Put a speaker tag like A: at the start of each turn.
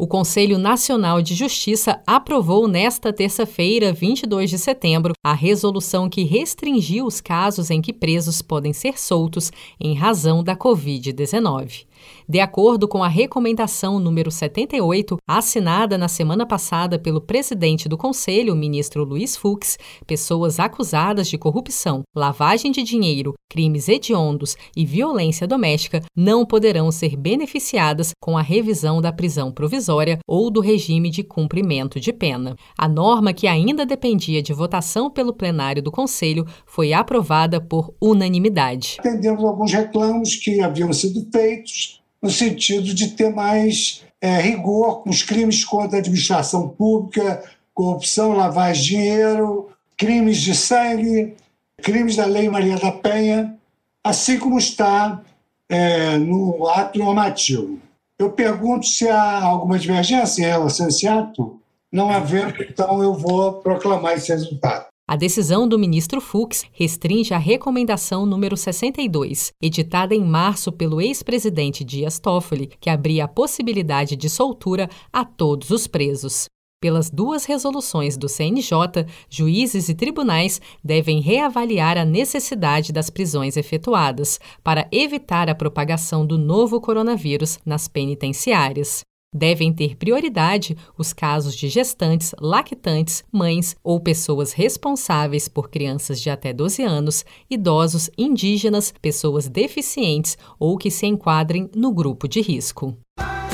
A: O Conselho Nacional de Justiça aprovou nesta terça-feira, 22 de setembro, a resolução que restringiu os casos em que presos podem ser soltos em razão da Covid-19. De acordo com a recomendação número 78, assinada na semana passada pelo presidente do Conselho, ministro Luiz Fux, pessoas acusadas de corrupção, lavagem de dinheiro, crimes hediondos e violência doméstica não poderão ser beneficiadas com a revisão da prisão provisória ou do regime de cumprimento de pena. A norma, que ainda dependia de votação pelo plenário do Conselho, foi aprovada por unanimidade.
B: Atendemos alguns reclamos que haviam sido feitos no sentido de ter mais é, rigor com os crimes contra a administração pública, corrupção, lavagem de dinheiro, crimes de sangue, crimes da Lei Maria da Penha, assim como está é, no ato normativo. Eu pergunto se há alguma divergência em relação a esse ato. Não havendo, então eu vou proclamar esse resultado.
A: A decisão do ministro Fux restringe a recomendação número 62, editada em março pelo ex-presidente Dias Toffoli, que abria a possibilidade de soltura a todos os presos. Pelas duas resoluções do CNJ, juízes e tribunais devem reavaliar a necessidade das prisões efetuadas para evitar a propagação do novo coronavírus nas penitenciárias. Devem ter prioridade os casos de gestantes, lactantes, mães ou pessoas responsáveis por crianças de até 12 anos, idosos, indígenas, pessoas deficientes ou que se enquadrem no grupo de risco.